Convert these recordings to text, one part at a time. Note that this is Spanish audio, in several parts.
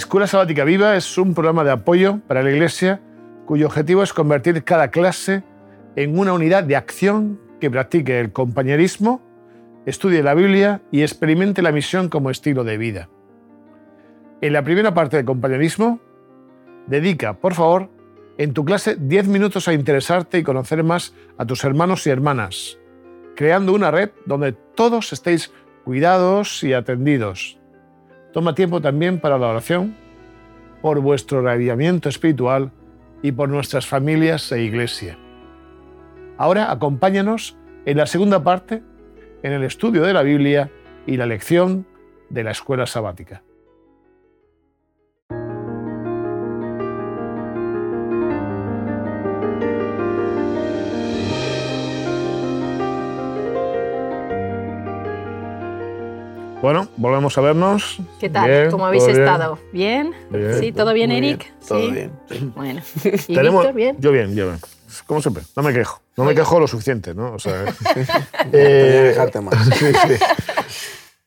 Escuela Sabática Viva es un programa de apoyo para la Iglesia cuyo objetivo es convertir cada clase en una unidad de acción que practique el compañerismo, estudie la Biblia y experimente la misión como estilo de vida. En la primera parte del compañerismo, dedica, por favor, en tu clase 10 minutos a interesarte y conocer más a tus hermanos y hermanas, creando una red donde todos estéis cuidados y atendidos. Toma tiempo también para la oración, por vuestro radiamiento espiritual y por nuestras familias e iglesia. Ahora acompáñanos en la segunda parte, en el estudio de la Biblia y la lección de la escuela sabática. Bueno, volvemos a vernos. ¿Qué tal? ¿Cómo habéis estado? ¿Bien? ¿Sí? ¿Todo bien, Eric? Todo bien. Bueno. ¿Y Víctor, bien? Yo bien, yo bien. Como siempre, no me quejo. No me quejo lo suficiente, ¿no? O sea, eh, dejarte más.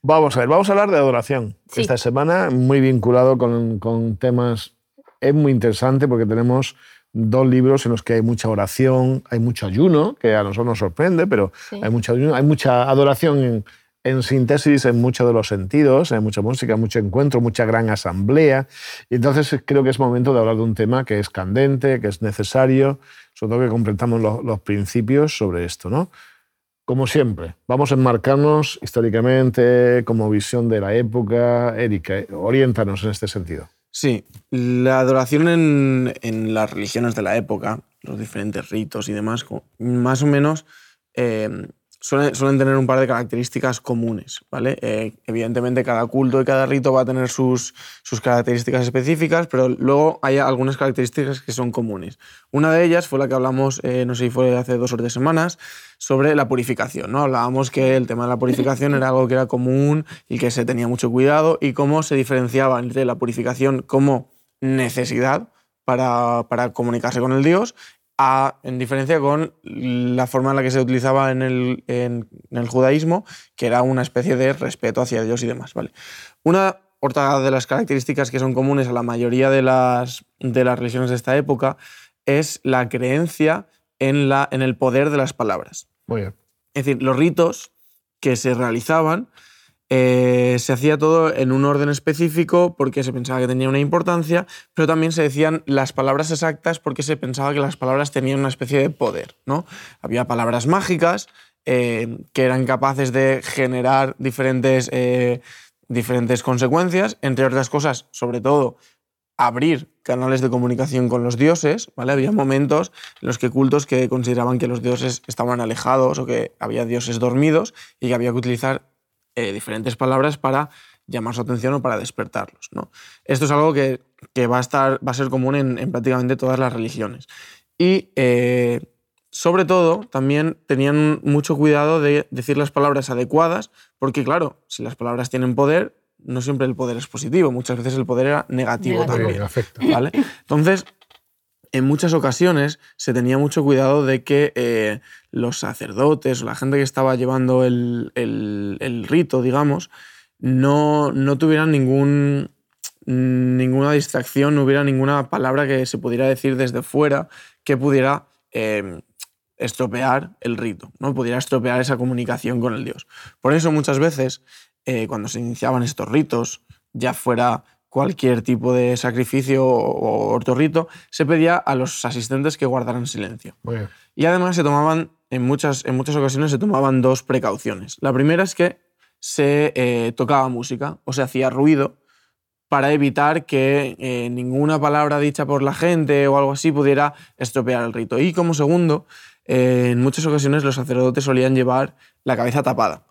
Vamos a ver, vamos a hablar de adoración. Esta semana, muy vinculado con, con temas. Es muy interesante porque tenemos dos libros en los que hay mucha oración, hay mucho ayuno, que a nosotros nos sorprende, pero hay mucho ayuno, hay mucha adoración en, en síntesis en muchos de los sentidos, hay mucha música, mucho encuentro, mucha gran asamblea. Y entonces creo que es momento de hablar de un tema que es candente, que es necesario, sobre todo que completamos los, principios sobre esto. ¿no? Como siempre, vamos a enmarcarnos históricamente como visión de la época. Erika, oriéntanos en este sentido. Sí, la adoración en, en las religiones de la época, los diferentes ritos y demás, más o menos eh, suelen, tener un par de características comunes. ¿vale? Eh, evidentemente, cada culto y cada rito va a tener sus, sus características específicas, pero luego hay algunas características que son comunes. Una de ellas fue la que hablamos, eh, no sé si fue hace dos o tres semanas, sobre la purificación. ¿no? Hablábamos que el tema de la purificación era algo que era común y que se tenía mucho cuidado y cómo se diferenciaba entre la purificación como necesidad para, para, comunicarse con el Dios en diferencia con la forma en la que se utilizaba en el, en, el, judaísmo, que era una especie de respeto hacia Dios y demás. ¿vale? Una otra de las características que son comunes a la mayoría de las, de las religiones de esta época es la creencia en, la, en el poder de las palabras. Es decir, los ritos que se realizaban eh, se hacía todo en un orden específico porque se pensaba que tenía una importancia, pero también se decían las palabras exactas porque se pensaba que las palabras tenían una especie de poder. ¿no? Había palabras mágicas eh, que eran capaces de generar diferentes, eh, diferentes consecuencias, entre otras cosas, sobre todo, abrir canales de comunicación con los dioses, ¿vale? Había momentos en los que cultos que consideraban que los dioses estaban alejados o que había dioses dormidos y que había que utilizar eh, diferentes palabras para llamar su atención o para despertarlos. ¿no? Esto es algo que, va, a estar, va a ser común en, prácticamente todas las religiones. Y eh, sobre todo también tenían mucho cuidado de decir las palabras adecuadas, porque claro, si las palabras tienen poder, no siempre el poder es positivo, muchas veces el poder era negativo, también. ¿vale? Entonces, en muchas ocasiones se tenía mucho cuidado de que eh, los sacerdotes o la gente que estaba llevando el, rito, digamos, no, no tuvieran ningún, ninguna distracción, no hubiera ninguna palabra que se pudiera decir desde fuera que pudiera em, estropear el rito, ¿no? pudiera estropear esa comunicación con el Dios. Por eso muchas veces, eh, cuando se iniciaban estos ritos, ya fuera cualquier tipo de sacrificio o ortorrito, se pedía a los asistentes que guardaran silencio. Y además se tomaban, en muchas, en muchas ocasiones se tomaban dos precauciones. La primera es que se eh, tocaba música o se hacía ruido para evitar que eh, ninguna palabra dicha por la gente o algo así pudiera estropear el rito. Y como segundo, eh, en muchas ocasiones los sacerdotes solían llevar la cabeza tapada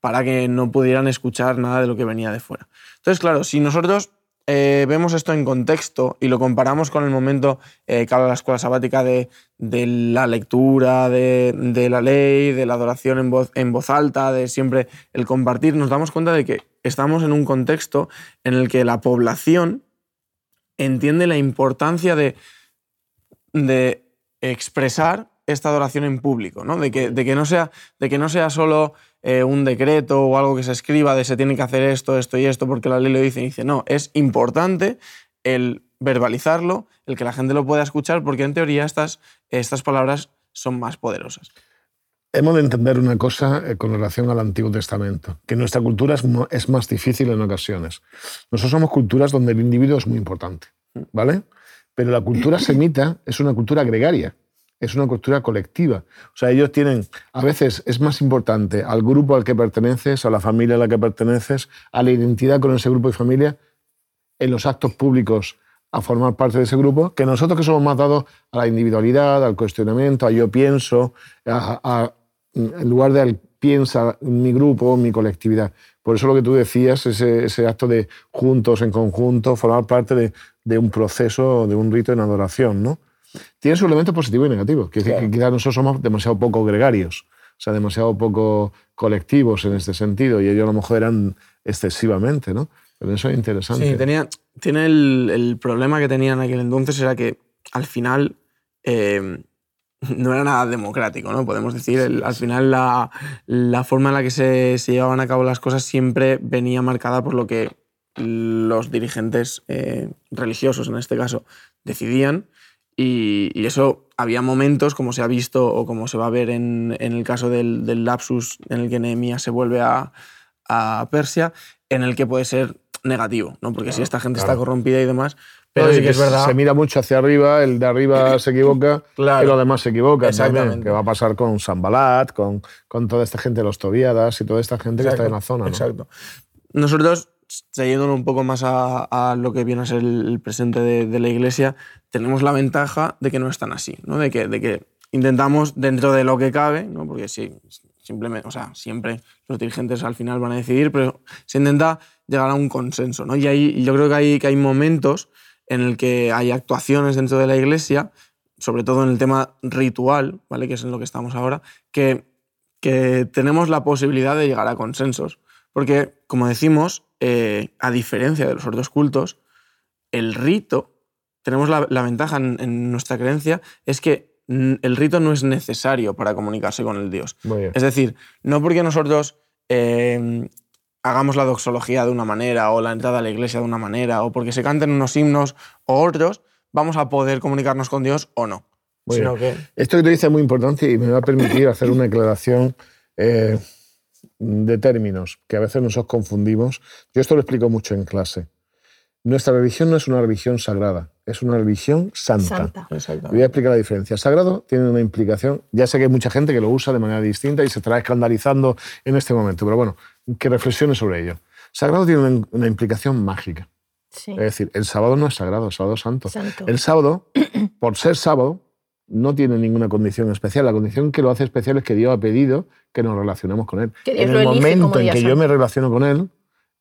para que no pudieran escuchar nada de lo que venía de fuera. Entonces, claro, si nosotros eh, vemos esto en contexto y lo comparamos con el momento eh, que habla la escuela sabática de, la lectura, de, la ley, de la adoración en voz, en voz alta, de siempre el compartir, nos damos cuenta de que estamos en un contexto en el que la población entiende la importancia de, de expresar esta adoración en público, ¿no? de, que, de, que no sea, de que no sea solo eh, un decreto o algo que se escriba de se tiene que hacer esto, esto y esto porque la ley lo dice. Y dice, no, es importante el verbalizarlo, el que la gente lo pueda escuchar, porque en teoría estas, estas palabras son más poderosas. Hemos de entender una cosa eh, con relación al Antiguo Testamento, que nuestra cultura es, más difícil en ocasiones. Nosotros somos culturas donde el individuo es muy importante, ¿vale? Pero la cultura semita es una cultura gregaria, es una cultura colectiva. O sea, ellos tienen, a veces es más importante al grupo al que perteneces, a la familia a la que perteneces, a la identidad con ese grupo de familia, en los actos públicos a formar parte de ese grupo, que nosotros que somos más dados a la individualidad, al cuestionamiento, a yo pienso, a, en lugar de al piensa mi grupo, mi colectividad. Por eso lo que tú decías, ese, ese acto de juntos, en conjunto, formar parte de, de, un proceso, de un rito en adoración, ¿no? Tiene sus elementos positivos y negativos, que, que quizás nosotros somos demasiado poco gregarios, o sea, demasiado poco colectivos en este sentido, y ellos a lo mejor eran excesivamente, ¿no? Pero eso es interesante. Sí, tenía, tiene el, el problema que tenían aquel entonces era que al final eh, no era nada democrático, ¿no? Podemos decir, al final la, la, forma en la que se, se, llevaban a cabo las cosas siempre venía marcada por lo que los dirigentes eh, religiosos, en este caso, decidían. Y, y, eso había momentos, como se ha visto o como se va a ver en, en el caso del, del, lapsus en el que Nehemías se vuelve a, a Persia, en el que puede ser negativo, ¿no? Porque si esta gente está corrompida y demás, pero sí que es verdad. Se mira mucho hacia arriba, el de arriba se equivoca y los demás se equivocan también. Que va a pasar con Sambalat, con, con toda esta gente de los Tobiadas y toda esta gente que está en la zona. ¿no? Exacto. Nosotros, siguiendo un poco más a, lo que viene a ser el presente de, la iglesia, tenemos la ventaja de que no están así, ¿no? De, que, de que intentamos, dentro de lo que cabe, ¿no? porque sí, simplemente, o sea, siempre los dirigentes al final van a decidir, pero se intenta llegar a un consenso. ¿no? Y ahí, yo creo que hay, que hay momentos en el que hay actuaciones dentro de la iglesia, sobre todo en el tema ritual, ¿vale? que es en lo que estamos ahora, que, que tenemos la posibilidad de llegar a consensos. Porque, como decimos, eh, a diferencia de los otros cultos, el rito, tenemos la, ventaja en, nuestra creencia, es que el rito no es necesario para comunicarse con el Dios. Es decir, no porque nosotros eh, hagamos la doxología de una manera o la entrada a la iglesia de una manera o porque se canten unos himnos o otros, vamos a poder comunicarnos con Dios o no. Esto que te dice es muy importante y me va a permitir hacer una aclaración eh, de términos que a veces nosotros confundimos. Yo esto lo explico mucho en clase. Nuestra religión no es una religión sagrada, es una religión santa. Voy a explicar la diferencia. Sagrado tiene una implicación, ya sé que hay mucha gente que lo usa de manera distinta y se estará escandalizando en este momento, pero bueno, que reflexione sobre ello. Sagrado tiene una, implicación mágica. Es decir, el sábado no es sagrado, el sábado es santo. El sábado, por ser sábado, no tiene ninguna condición especial. La condición que lo hace especial es que Dios ha pedido que nos relacionemos con Él. en el momento en que yo me relaciono con Él,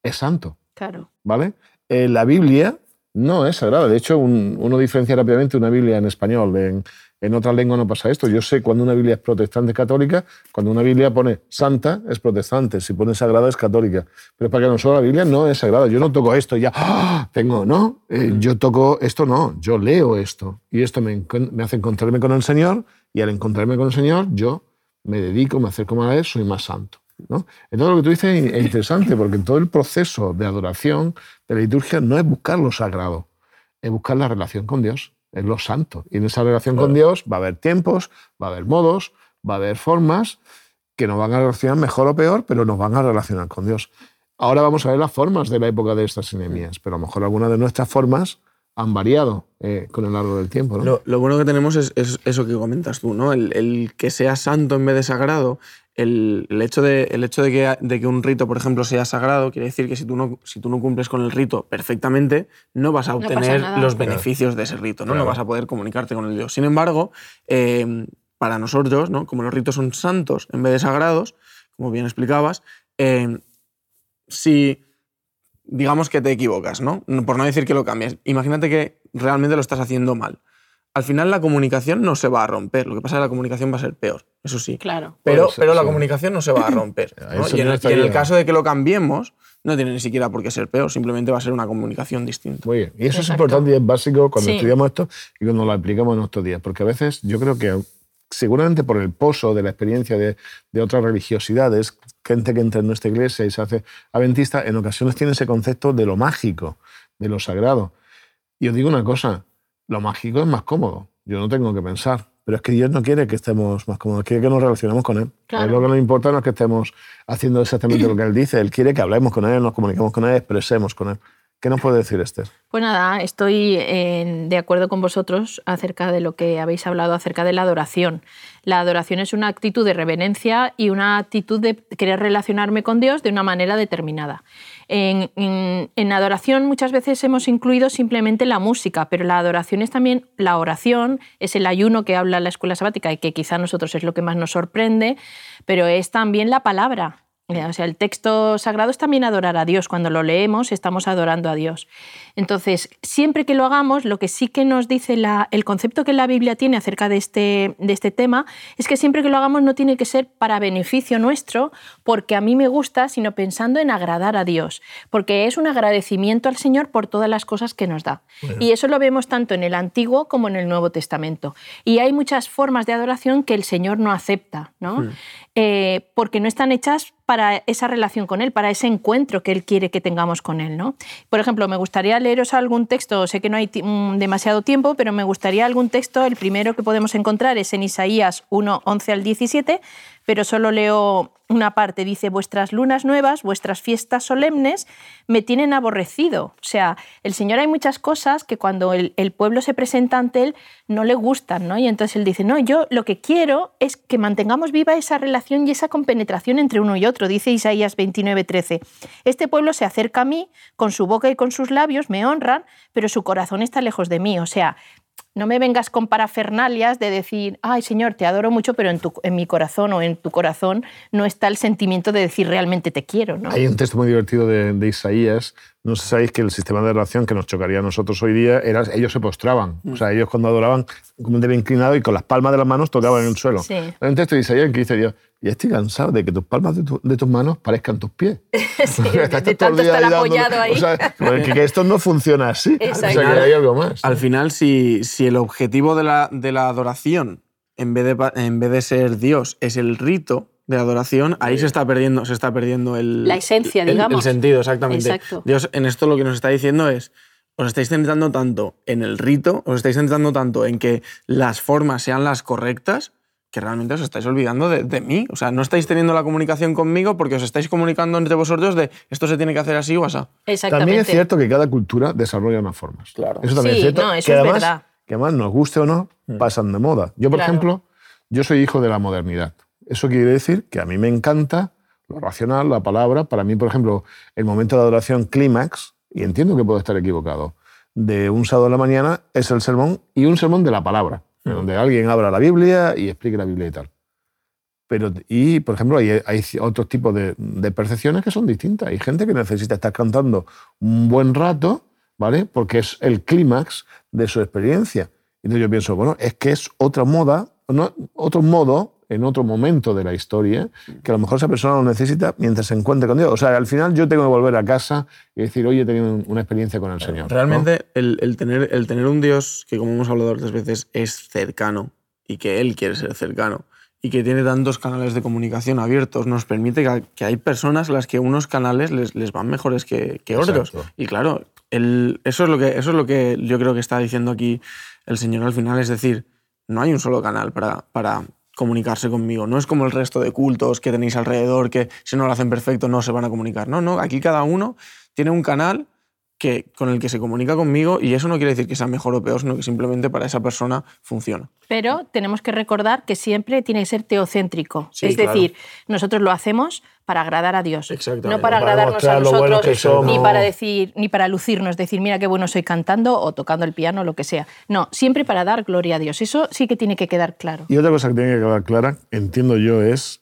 es santo. Claro. ¿Vale? Eh, la Biblia no es sagrada. De hecho, uno diferencia rápidamente una Biblia en español. En, en otra lengua no pasa esto. Yo sé cuando una Biblia es protestante es católica, cuando una Biblia pone santa es protestante, si pone sagrada es católica. Pero para que nosotros la Biblia no es sagrada. Yo no toco esto y ya ¡ah! tengo, ¿no? Eh, yo toco esto, no. Yo leo esto. Y esto me, me, hace encontrarme con el Señor y al encontrarme con el Señor yo me dedico, me acerco más a Él, soy más santo. ¿No? Entonces lo que tú dices es interesante porque en todo el proceso de adoración, de la liturgia, no es buscar lo sagrado, es buscar la relación con Dios es lo santo. Y en esa relación con Dios va a haber tiempos, va a haber modos, va a haber formas que nos van a relacionar mejor o peor, pero nos van a relacionar con Dios. Ahora vamos a ver las formas de la época de estas enemías, pero a lo mejor algunas de nuestras formas han variado eh, con el largo del tiempo. ¿no? Lo, bueno que tenemos es, eso que comentas tú, ¿no? El, el, que sea santo en vez de sagrado el, hecho, de, el hecho de, que, de, que, un rito, por ejemplo, sea sagrado, quiere decir que si tú no, si tú no cumples con el rito perfectamente, no vas a obtener los beneficios de ese rito, ¿no? no vas a poder comunicarte con el Dios. Sin embargo, em, para nosotros, ¿no? como los ritos son santos en vez de sagrados, como bien explicabas, em, si digamos que te equivocas, ¿no? por no decir que lo cambies, imagínate que realmente lo estás haciendo mal al final la comunicación no se va a romper. Lo que pasa es que la comunicación va a ser peor, eso sí. Claro. Pero, pero la comunicación no se va a romper. Y, en, el caso de que lo cambiemos, no tiene ni siquiera por qué ser peor, simplemente va a ser una comunicación distinta. Muy bien. Y eso es importante y es básico cuando estudiamos esto y cuando lo aplicamos en nuestros días. Porque a veces yo creo que seguramente por el pozo de la experiencia de, de, otras religiosidades, gente que entra en nuestra iglesia y se hace adventista, en ocasiones tiene ese concepto de lo mágico, de lo sagrado. Y os digo una cosa, lo mágico es más cómodo, yo no tengo que pensar, pero es que Dios no quiere que estemos más cómodos, quiere que nos relacionemos con Él. Lo que nos importa no es que estemos haciendo exactamente lo que Él dice, Él quiere que hablemos con Él, nos comuniquemos con Él, expresemos con Él. ¿Qué nos puede decir Esther? Pues nada, estoy de acuerdo con vosotros acerca de lo que habéis hablado acerca de la adoración. La adoración es una actitud de reverencia y una actitud de querer relacionarme con Dios de una manera determinada. En, en, adoración muchas veces hemos incluido simplemente la música, pero la adoración es también la oración, es el ayuno que habla la escuela sabática y que quizá a nosotros es lo que más nos sorprende, pero es también la palabra. O sea, el texto sagrado es también adorar a Dios. Cuando lo leemos, estamos adorando a Dios. Entonces, siempre que lo hagamos, lo que sí que nos dice la, el concepto que la Biblia tiene acerca de este, de este tema es que siempre que lo hagamos no tiene que ser para beneficio nuestro, porque a mí me gusta, sino pensando en agradar a Dios, porque es un agradecimiento al Señor por todas las cosas que nos da. Y eso lo vemos tanto en el Antiguo como en el Nuevo Testamento. Y hay muchas formas de adoración que el Señor no acepta, ¿no? Eh, porque no están hechas para esa relación con Él, para ese encuentro que Él quiere que tengamos con Él. ¿no? Por ejemplo, me gustaría leeros algún texto, sé que no hay mm, demasiado tiempo, pero me gustaría algún texto, el primero que podemos encontrar es en Isaías 1, 11 al 17, pero solo leo una parte. Dice, vuestras lunas nuevas, vuestras fiestas solemnes me tienen aborrecido. O sea, el Señor hay muchas cosas que cuando el, pueblo se presenta ante Él no le gustan, ¿no? Y entonces Él dice, no, yo lo que quiero es que mantengamos viva esa relación y esa compenetración entre uno y otro. Dice Isaías 29, 13. Este pueblo se acerca a mí, con su boca y con sus labios me honran, pero su corazón está lejos de mí. O sea, no me vengas con parafernalias de decir, ay Señor, te adoro mucho, pero en, tu, en mi corazón o en tu corazón no está el sentimiento de decir realmente te quiero. ¿no? Hay un texto muy divertido de, de Isaías no sé si sabéis que el sistema de adoración que nos chocaría a nosotros hoy día era ellos se postraban. O sea, ellos cuando adoraban, como debe inclinado y con las palmas de las manos tocaban en el suelo. Sí. Hay un texto de Isaías que dice Dios, ya estoy cansado de que tus palmas de, tus manos parezcan tus pies. sí, de, tanto estar apoyado ahí. O sea, que esto no funciona así. O sea, que hay algo más. Al final, si, si el objetivo de la, de la adoración, en vez de, en vez de ser Dios, es el rito, de adoración, ahí se está perdiendo, se está perdiendo el, la esencia, digamos. El, sentido, exactamente. Dios en esto lo que nos está diciendo es, os estáis centrando tanto en el rito, os estáis centrando tanto en que las formas sean las correctas, que realmente os estáis olvidando de, mí. O sea, no estáis teniendo la comunicación conmigo porque os estáis comunicando entre vosotros de esto se tiene que hacer así o así. Exactamente. También es cierto que cada cultura desarrolla unas formas. Claro. Eso también es cierto. No, eso es verdad. Que además, nos guste o no, mm. pasan de moda. Yo, por ejemplo, yo soy hijo de la modernidad. Eso quiere decir que a mí me encanta lo racional, la palabra. Para mí, por ejemplo, el momento de adoración clímax, y entiendo que puedo estar equivocado, de un sábado de la mañana es el sermón y un sermón de la palabra, donde alguien abra la Biblia y explique la Biblia y tal. Pero, y, por ejemplo, hay, hay otros tipos de, percepciones que son distintas. Hay gente que necesita estar cantando un buen rato, ¿vale? Porque es el clímax de su experiencia. Entonces yo pienso, bueno, es que es otra moda, otro modo en otro momento de la historia, que a lo mejor esa persona lo necesita mientras se encuentre con Dios. O sea, al final yo tengo que volver a casa y decir, oye, he tenido una experiencia con el Señor. Realmente el, tener, el tener un Dios que, como hemos hablado otras veces, es cercano y que Él quiere ser cercano y que tiene tantos canales de comunicación abiertos, nos permite que, hay personas a las que unos canales les, les van mejores que, que otros. Y claro, el, eso, es lo que, eso es lo que yo creo que está diciendo aquí el Señor al final, es decir, no hay un solo canal para, para comunicarse conmigo. No es como el resto de cultos que tenéis alrededor, que si no lo hacen perfecto no se van a comunicar. No, no, aquí cada uno tiene un canal que, con el que se comunica conmigo y eso no quiere decir que sea mejor o peor, sino que simplemente para esa persona funciona. Pero tenemos que recordar que siempre tiene que ser teocéntrico. es decir, nosotros lo hacemos para agradar a Dios, no para agradarnos a nosotros, ni para decir, ni para lucirnos, decir, mira qué bueno soy cantando o tocando el piano, lo que sea. No, siempre para dar gloria a Dios. Eso sí que tiene que quedar claro. Y otra cosa que tiene que quedar clara, entiendo yo, es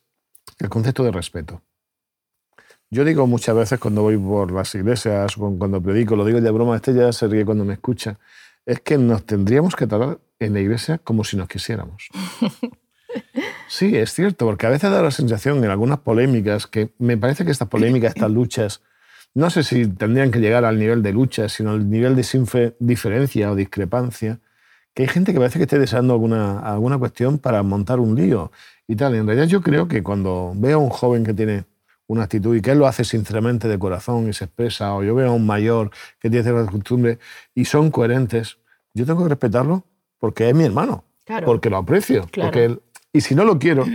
el concepto de respeto. Yo digo muchas veces cuando voy por las iglesias, cuando predico, lo digo de broma, este ya se ríe cuando me escucha, es que nos tendríamos que tratar en la iglesia como si nos quisiéramos. Sí, es cierto, porque a veces da la sensación en algunas polémicas que me parece que estas polémicas, estas luchas, no sé si tendrían que llegar al nivel de lucha, sino al nivel de diferencia o discrepancia, que hay gente que parece que esté deseando alguna, alguna cuestión para montar un lío y tal. En realidad yo creo que cuando veo a un joven que tiene una actitud y que él lo hace sinceramente de corazón y se expresa, o yo veo a un mayor que tiene ciertas costumbres y son coherentes, yo tengo que respetarlo porque es mi hermano, porque lo aprecio. Porque él, y si no lo quiero,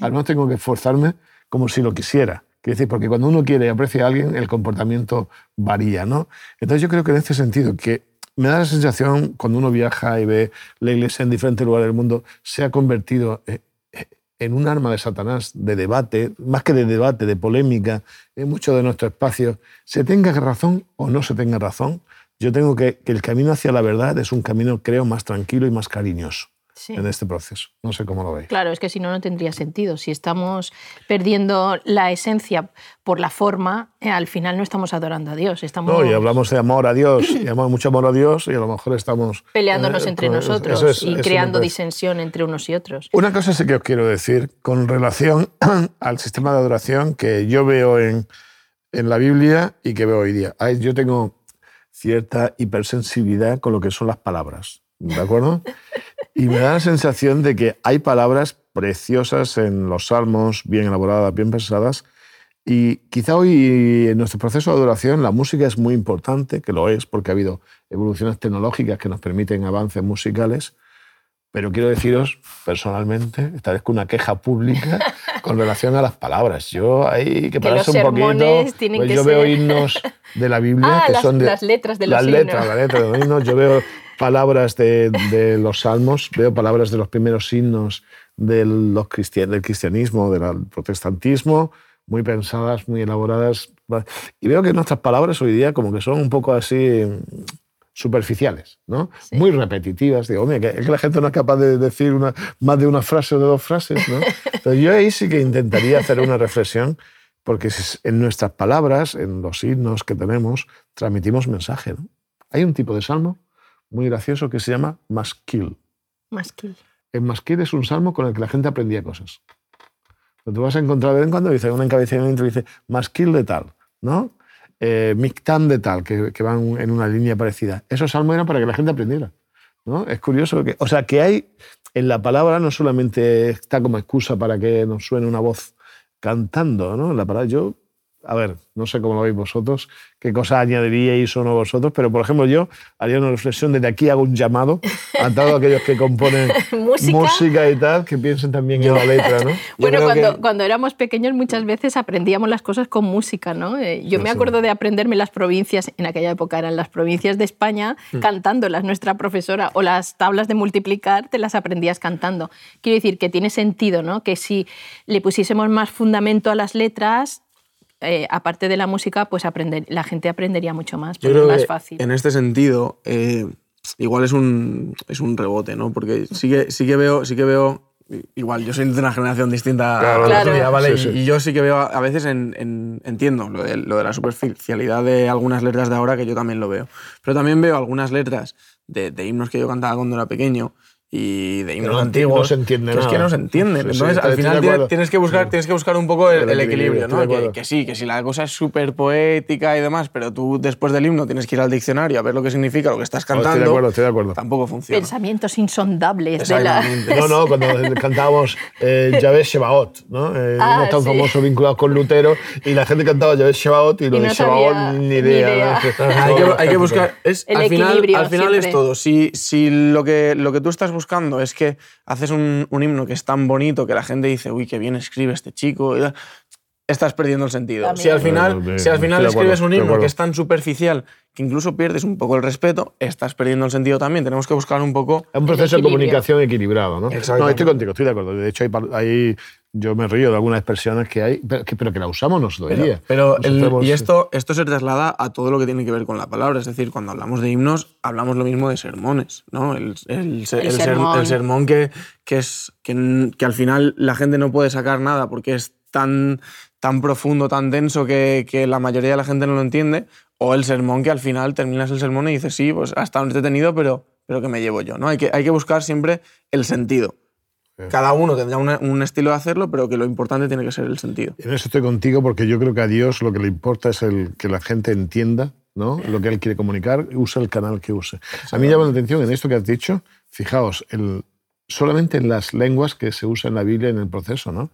al menos tengo que esforzarme como si lo quisiera. Quiero decir, porque cuando uno quiere y aprecia a alguien, el comportamiento varía, ¿no? Entonces yo creo que en este sentido, que me da la sensación, cuando uno viaja y ve la iglesia en diferentes lugares del mundo, se ha convertido eh, en un arma de Satanás, de debate, más que de debate, de polémica, en muchos de nuestros espacios, se tenga razón o no se tenga razón, yo tengo que, que el camino hacia la verdad es un camino, creo, más tranquilo y más cariñoso en este proceso. No sé cómo lo veis. Claro, es que si no, no tendría sentido. Si estamos perdiendo la esencia por la forma, eh, al final no estamos adorando a Dios. Estamos... No, y hablamos de amor a Dios, y amamos mucho amor a Dios, y a lo mejor estamos... Peleándonos eh, entre nosotros y creando disensión entre unos y otros. Una cosa sí que os quiero decir con relación al sistema de adoración que yo veo en, en la Biblia y que veo hoy día. Yo tengo cierta hipersensibilidad con lo que son las palabras, ¿de acuerdo? Y me da la sensación de que hay palabras preciosas en los salmos, bien elaboradas, bien pensadas, y quizá hoy en nuestro proceso de adoración la música es muy importante, que lo es, porque ha habido evoluciones tecnológicas que nos permiten avances musicales, pero quiero deciros personalmente, esta vez con una queja pública con relación a las palabras. Yo hay que pararse un poquito. Pues yo veo himnos de la Biblia ah, que son de las letras de los las letras, las letras de los himnos. Yo veo palabras de, los salmos, veo palabras de los primeros himnos de los del cristianismo, del protestantismo, muy pensadas, muy elaboradas. Y veo que nuestras palabras hoy día como que son un poco así superficiales, ¿no? Muy repetitivas. Digo, mira, que, es que la gente no es capaz de decir una, más de una frase o de dos frases, ¿no? Entonces yo ahí sí que intentaría hacer una reflexión, porque en nuestras palabras, en los himnos que tenemos, transmitimos mensaje, ¿no? Hay un tipo de salmo muy gracioso que se llama Masquil. Masquil. El Masquil es un salmo con el que la gente aprendía cosas. Tú vas a encontrar de vez en cuando dice un encabezamiento dice Masquil de tal, ¿no? Eh, Mictán de tal, que, que, van en una línea parecida. Esos salmos eran para que la gente aprendiera. ¿no? Es curioso que, o sea, que hay en la palabra no solamente está como excusa para que nos suene una voz cantando, ¿no? La palabra, yo a ver, no sé cómo lo veis vosotros, qué cosas añadiríais o no vosotros, pero por ejemplo yo haría una reflexión, desde aquí hago un llamado a todos aquellos que componen ¿Música? y tal, que piensen también en la letra, ¿no? bueno, cuando, cuando, éramos pequeños muchas veces aprendíamos las cosas con música, ¿no? Eh, yo me acuerdo de aprenderme las provincias, en aquella época eran las provincias de España, mm. cantándolas, nuestra profesora, o las tablas de multiplicar te las aprendías cantando. Quiero decir que tiene sentido, ¿no? Que si le pusiésemos más fundamento a las letras, eh, aparte de la música, pues aprender, la gente aprendería mucho más, porque es más fácil. En este sentido, eh, igual es un, es un rebote, ¿no? Porque sí que, sí que veo, sí que veo igual, yo soy de una generación distinta a la tuya, ¿vale? Y, yo sí que veo, a veces en, entiendo lo de, lo de, la superficialidad de algunas letras de ahora, que yo también lo veo. Pero también veo algunas letras de, de himnos que yo cantaba cuando era pequeño y de himnos antiguos. No se entiende que Es que no se entienden. Entonces, al final tienes que, buscar, tienes que buscar un poco el, equilibrio, ¿no? Que, sí, que si la cosa es súper poética y demás, pero tú después del himno tienes que ir al diccionario a ver lo que significa lo que estás cantando. estoy de acuerdo, estoy de acuerdo. Tampoco funciona. Pensamientos insondables de la... No, no, cuando cantábamos eh, Yahvé Shebaot, ¿no? Eh, ah, tan famoso vinculado con Lutero, y la gente cantaba Yahvé Shebaot y lo de Shebaot ni idea. hay, que, buscar... Es, el al final, al final es todo. Si, si lo, que, lo que tú estás buscando es que haces un, himno que es tan bonito que la gente dice, uy, qué bien escribe este chico, estás perdiendo el sentido. Si al final, si al final escribes un himno que es tan superficial que incluso pierdes un poco el respeto, estás perdiendo el sentido también. Tenemos que buscar un poco... Es un proceso de comunicación equilibrado, ¿no? No, estoy contigo, estoy de acuerdo. De hecho, hay, yo me río de algunas expresiones que hay, pero que, pero que la usamos nosotros Pero, y esto, esto se traslada a todo lo que tiene que ver con la palabra. Es decir, cuando hablamos de himnos, hablamos lo mismo de sermones, ¿no? El, el, sermón, que, que, es, que, que al final la gente no puede sacar nada porque es tan tan profundo, tan denso que, que, la mayoría de la gente no lo entiende, o el sermón que al final terminas el sermón y dices, sí, pues ha estado entretenido, pero, pero que me llevo yo. ¿no? Hay, que, hay que buscar siempre el sentido. Cada uno tendrá un estilo de hacerlo, pero que lo importante tiene que ser el sentido. En eso estoy contigo porque yo creo que a Dios lo que le importa es el, que la gente entienda ¿no? lo que él quiere comunicar, usa el canal que use. A mí llama la atención en esto que has dicho, fijaos, el, solamente en las lenguas que se usa en la Biblia en el proceso. ¿no?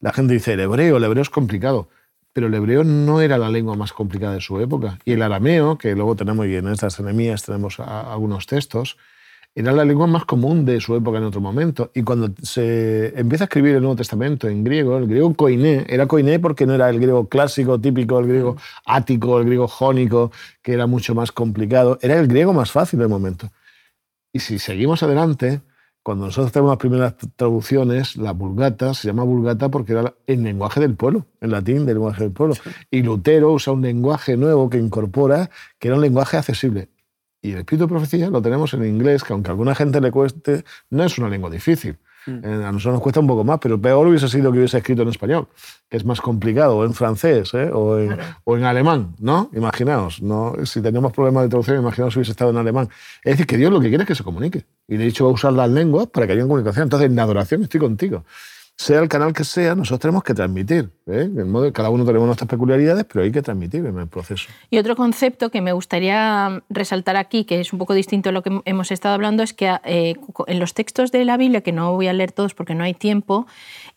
La gente dice, el hebreo, el hebreo es complicado, pero el hebreo no era la lengua más complicada de su época. Y el arameo, que luego tenemos, y en estas enemías tenemos algunos textos, era la lengua más común de su época en otro momento. Y cuando se empieza a escribir el Nuevo Testamento en griego, el griego koiné, era koiné porque no era el griego clásico, típico, el griego ático, el griego jónico, que era mucho más complicado, era el griego más fácil del momento. Y si seguimos adelante, cuando nosotros tenemos las primeras traducciones, la vulgata se llama vulgata porque era el lenguaje del pueblo, en latín del lenguaje del pueblo. Y Lutero usa un lenguaje nuevo que incorpora, que era un lenguaje accesible. Y el espíritu de profecía lo tenemos en inglés, que aunque a alguna gente le cueste, no es una lengua difícil. Mm. Eh, a nosotros nos cuesta un poco más, pero peor hubiese sido que hubiese escrito en español, que es más complicado, o en francés, ¿eh? o, en, o, en, alemán, ¿no? Imaginaos, ¿no? si teníamos problemas de traducción, imaginaos si hubiese estado en alemán. Es decir, que Dios lo que quiere es que se comunique. Y de hecho va a usar las lenguas para que haya comunicación. Entonces, en la adoración estoy contigo sea el canal que sea, nosotros tenemos que transmitir. ¿eh? cada uno tenemos nuestras peculiaridades, pero hay que transmitir en el proceso. Y otro concepto que me gustaría resaltar aquí, que es un poco distinto a lo que hemos estado hablando, es que eh, en los textos de la Biblia, que no voy a leer todos porque no hay tiempo,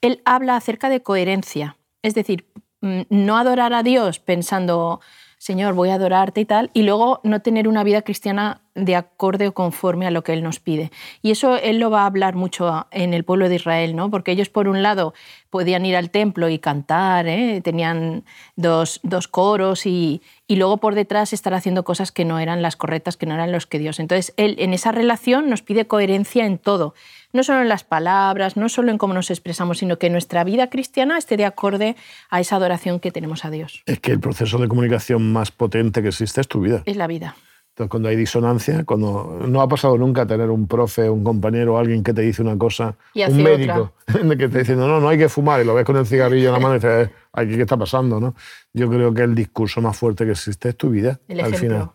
él habla acerca de coherencia. Es decir, mm, no adorar a Dios pensando, Señor, voy a adorarte y tal, y luego no tener una vida cristiana de acorde o conforme a lo que Él nos pide. Y eso Él lo va a hablar mucho en el pueblo de Israel, ¿no? porque ellos por un lado podían ir al templo y cantar, ¿eh? tenían dos, dos coros y, y, luego por detrás estar haciendo cosas que no eran las correctas, que no eran los que Dios. Entonces Él en esa relación nos pide coherencia en todo, no solo en las palabras, no solo en cómo nos expresamos, sino que nuestra vida cristiana esté de acorde a esa adoración que tenemos a Dios. Es que el proceso de comunicación más potente que existe es tu vida. Es la vida. Entonces, cuando hay disonancia, cuando no ha pasado nunca tener un profe, un compañero, alguien que te dice una cosa, un médico, que te dice, no, no, no hay que fumar, y lo ves con el cigarrillo en la mano y dices, ¿qué está pasando? ¿no? Yo creo que el discurso más fuerte que existe es tu vida, al final.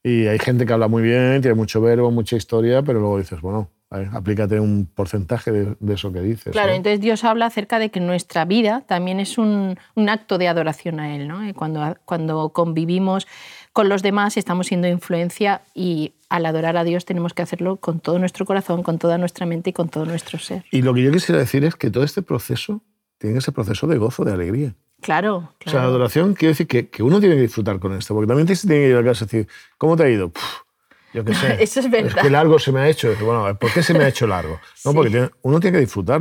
Y hay gente que habla muy bien, tiene mucho verbo, mucha historia, pero luego dices, bueno, aplícate un porcentaje de, eso que dices. Claro, entonces Dios habla acerca de que nuestra vida también es un, un acto de adoración a Él, ¿no? Cuando, cuando convivimos con los demás estamos siendo influencia y al adorar a Dios tenemos que hacerlo con todo nuestro corazón, con toda nuestra mente y con todo nuestro ser. Y lo que yo quisiera decir es que todo este proceso tiene ese proceso de gozo, de alegría. Claro, O sea, la adoración quiere decir que, que, uno tiene que disfrutar con esto, porque también se tiene que ir a casa y decir, ¿cómo te ha ido? Yo qué sé. Eso es verdad. Es que largo se me ha hecho. Bueno, ¿por qué se me ha hecho largo? No, porque uno tiene que disfrutar.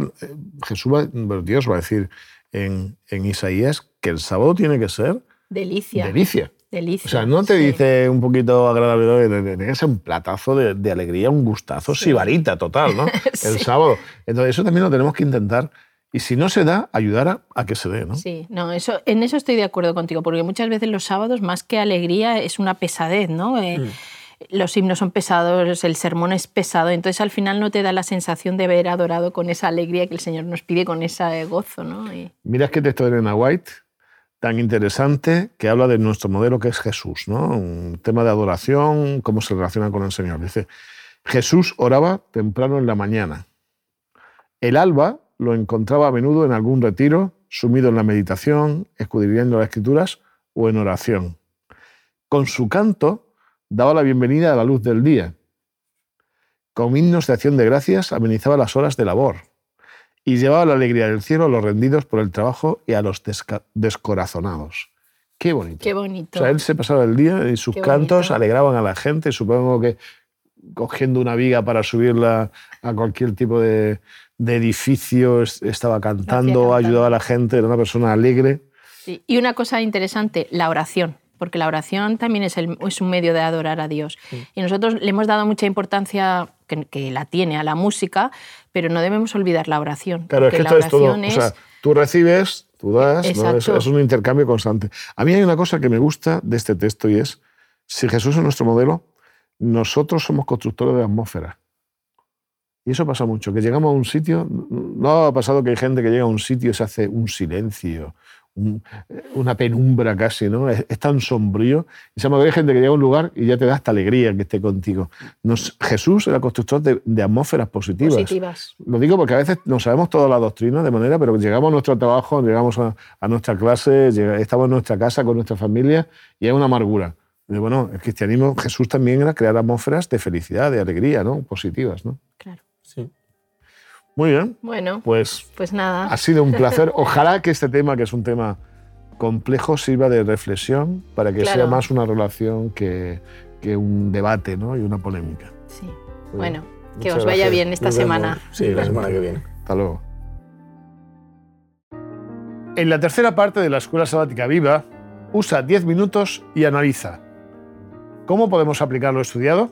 Jesús, va, Dios va a decir en, en Isaías que el sábado tiene que ser delicia. Delicia. Delicia. O sea, no te dice un poquito agradable, tiene que ser un platazo de, alegría, un gustazo, sibarita total, ¿no? El sábado. Entonces, eso también lo tenemos que intentar. Y si no se da, ayudar a, que se dé, ¿no? Sí, no, eso, en eso estoy de acuerdo contigo, porque muchas veces los sábados, más que alegría, es una pesadez, ¿no? Eh, mm. Los himnos son pesados, el sermón es pesado, entonces al final no te da la sensación de haber adorado con esa alegría que el Señor nos pide, con ese gozo, ¿no? Mira que texto de Elena White, tan interesante que habla de nuestro modelo que es Jesús, ¿no? Un tema de adoración, cómo se relaciona con el Señor. Dice, Jesús oraba temprano en la mañana. El alba lo encontraba a menudo en algún retiro, sumido en la meditación, escudriñando las escrituras o en oración. Con su canto daba la bienvenida a la luz del día. Con himnos de acción de gracias amenizaba las horas de labor y llevaba la alegría del cielo a los rendidos por el trabajo y a los descorazonados. Qué bonito. Qué bonito. O sea, él se pasaba el día y sus cantos alegraban a la gente, supongo que cogiendo una viga para subirla a cualquier tipo de, edificio, estaba cantando, ayudaba a la gente, era una persona alegre. Y una cosa interesante, la oración porque la oración también es, es, un medio de adorar a Dios. Y nosotros le hemos dado mucha importancia, que, la tiene, a la música, pero no debemos olvidar la oración. Claro, es que esto es todo. O sea, tú recibes, tú das, es, un intercambio constante. A mí hay una cosa que me gusta de este texto y es, si Jesús es nuestro modelo, nosotros somos constructores de atmósfera. Y eso pasa mucho, que llegamos a un sitio, no ha pasado que hay gente que llega a un sitio y se hace un silencio, una penumbra casi, ¿no? Es, tan sombrío. Y se hay gente que llega a un lugar y ya te da esta alegría que esté contigo. Nos, Jesús era constructor de, atmósferas positivas. positivas. Lo digo porque a veces no sabemos toda la doctrina de manera, pero llegamos a nuestro trabajo, llegamos a, nuestra clase, estamos en nuestra casa con nuestra familia y hay una amargura. De, bueno, el cristianismo, Jesús también era crear atmósferas de felicidad, de alegría, ¿no? Positivas, ¿no? Claro. Sí. Muy bien. Bueno, Pues pues nada. ha sido un placer. Ojalá que este tema, que es un tema complejo, sirva de reflexión para que sea más una relación que, que un debate ¿no? y una polémica. Sí. Muy Bueno, bien. que Muchas os vaya gracias. bien esta Nos vemos. semana. Sí, la semana que viene. Hasta luego. En la tercera parte de la Escuela Sabática Viva, usa 10 minutos y analiza. ¿Cómo podemos aplicar lo estudiado?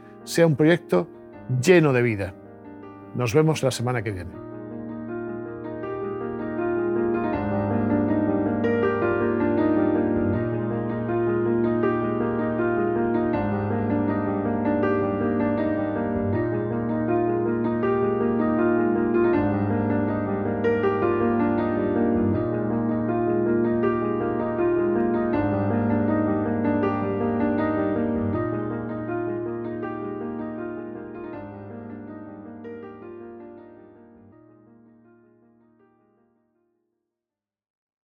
sea un proyecto lleno de vida. Nos vemos la semana que viene.